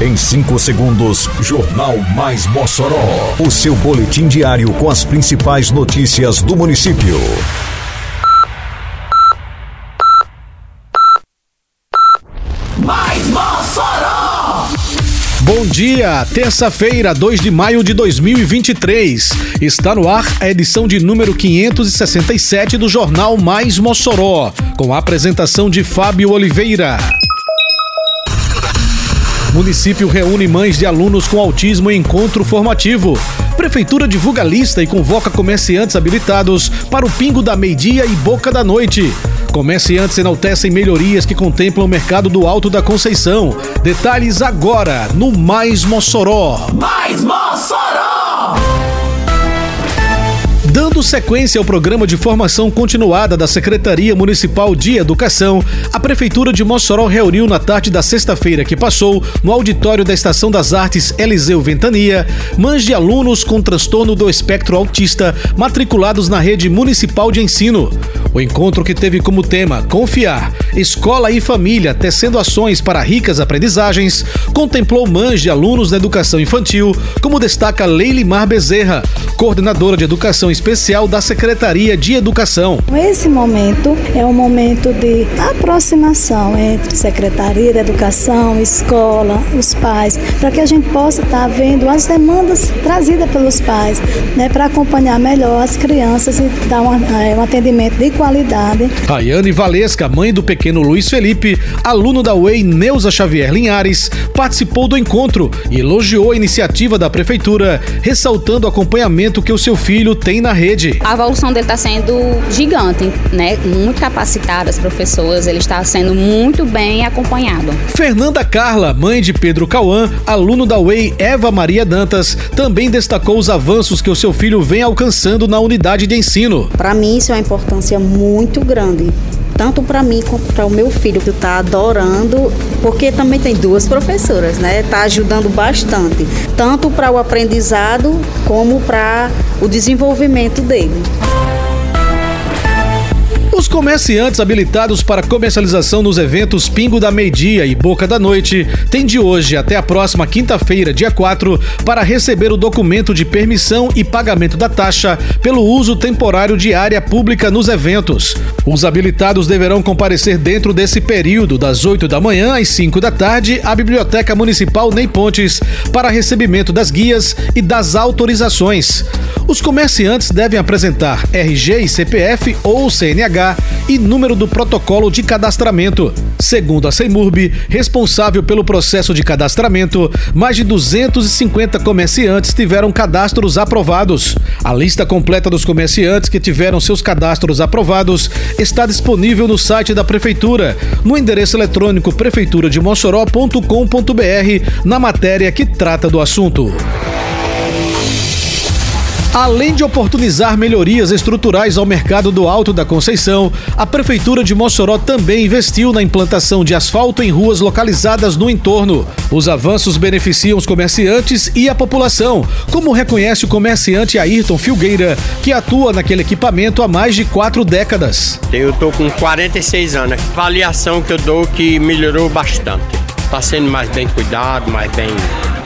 Em 5 segundos, Jornal Mais Mossoró. O seu boletim diário com as principais notícias do município. Mais Mossoró! Bom dia, terça-feira, 2 de maio de 2023. Está no ar a edição de número 567 do Jornal Mais Mossoró, com a apresentação de Fábio Oliveira. Município reúne mães de alunos com autismo em encontro formativo. Prefeitura divulga lista e convoca comerciantes habilitados para o Pingo da Meia-Dia e Boca da Noite. Comerciantes enaltecem melhorias que contemplam o mercado do Alto da Conceição. Detalhes agora no Mais Mossoró. Mais Mossoró! Dando sequência ao programa de formação continuada da Secretaria Municipal de Educação, a Prefeitura de Mossoró reuniu na tarde da sexta-feira que passou, no auditório da Estação das Artes Eliseu Ventania, mães de alunos com transtorno do espectro autista matriculados na rede municipal de ensino. O encontro que teve como tema Confiar, Escola e Família, tecendo ações para ricas aprendizagens, contemplou mães de alunos da educação infantil, como destaca Leile Mar Bezerra, coordenadora de educação especial da Secretaria de Educação. Esse momento é um momento de aproximação entre Secretaria de Educação, escola, os pais, para que a gente possa estar vendo as demandas trazidas pelos pais, né, para acompanhar melhor as crianças e dar uma, um atendimento de qualidade. Rayane Valesca, mãe do pequeno Luiz Felipe, aluno da UEI Neuza Xavier Linhares, participou do encontro e elogiou a iniciativa da Prefeitura, ressaltando o acompanhamento que o seu filho tem na rede. A evolução dele está sendo gigante, né? Muito capacitado, as professoras, ele está sendo muito bem acompanhado. Fernanda Carla, mãe de Pedro Cauã, aluno da UEI Eva Maria Dantas, também destacou os avanços que o seu filho vem alcançando na unidade de ensino. Para mim, isso é uma importância muito grande tanto para mim quanto para o meu filho que está adorando, porque também tem duas professoras, né? Está ajudando bastante, tanto para o aprendizado como para o desenvolvimento dele. Os comerciantes habilitados para comercialização nos eventos Pingo da Meia-Dia e Boca da Noite têm de hoje até a próxima quinta-feira, dia 4, para receber o documento de permissão e pagamento da taxa pelo uso temporário de área pública nos eventos. Os habilitados deverão comparecer dentro desse período, das 8 da manhã às 5 da tarde, à Biblioteca Municipal Ney Pontes, para recebimento das guias e das autorizações. Os comerciantes devem apresentar RG e CPF ou CNH e número do protocolo de cadastramento. Segundo a Semurb, responsável pelo processo de cadastramento, mais de 250 comerciantes tiveram cadastros aprovados. A lista completa dos comerciantes que tiveram seus cadastros aprovados está disponível no site da Prefeitura, no endereço eletrônico prefeiturademossoró.com.br, na matéria que trata do assunto. Além de oportunizar melhorias estruturais ao mercado do Alto da Conceição, a Prefeitura de Mossoró também investiu na implantação de asfalto em ruas localizadas no entorno. Os avanços beneficiam os comerciantes e a população, como reconhece o comerciante Ayrton Filgueira, que atua naquele equipamento há mais de quatro décadas. Eu estou com 46 anos. A avaliação que eu dou que melhorou bastante. Está sendo mais bem cuidado, mais bem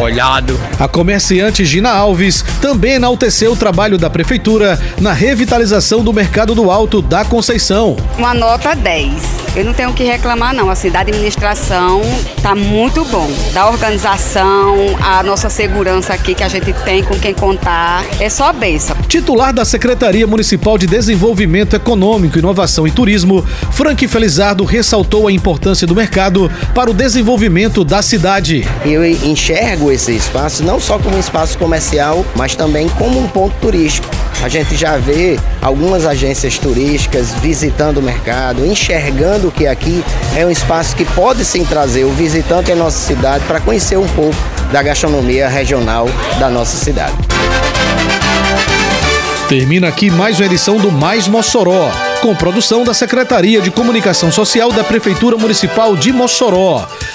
olhado. A comerciante Gina Alves também enalteceu o trabalho da prefeitura na revitalização do mercado do Alto da Conceição. Uma nota 10. Eu não tenho o que reclamar não, assim, da administração tá muito bom. Da organização, a nossa segurança aqui que a gente tem com quem contar, é só benção. Titular da Secretaria Municipal de Desenvolvimento Econômico, Inovação e Turismo, Frank Felizardo ressaltou a importância do mercado para o desenvolvimento da cidade. Eu enxergo esse espaço não só como um espaço comercial, mas também como um ponto turístico. A gente já vê algumas agências turísticas visitando o mercado, enxergando que aqui é um espaço que pode sim trazer o visitante em nossa cidade para conhecer um pouco da gastronomia regional da nossa cidade. Termina aqui mais uma edição do Mais Mossoró, com produção da Secretaria de Comunicação Social da Prefeitura Municipal de Mossoró.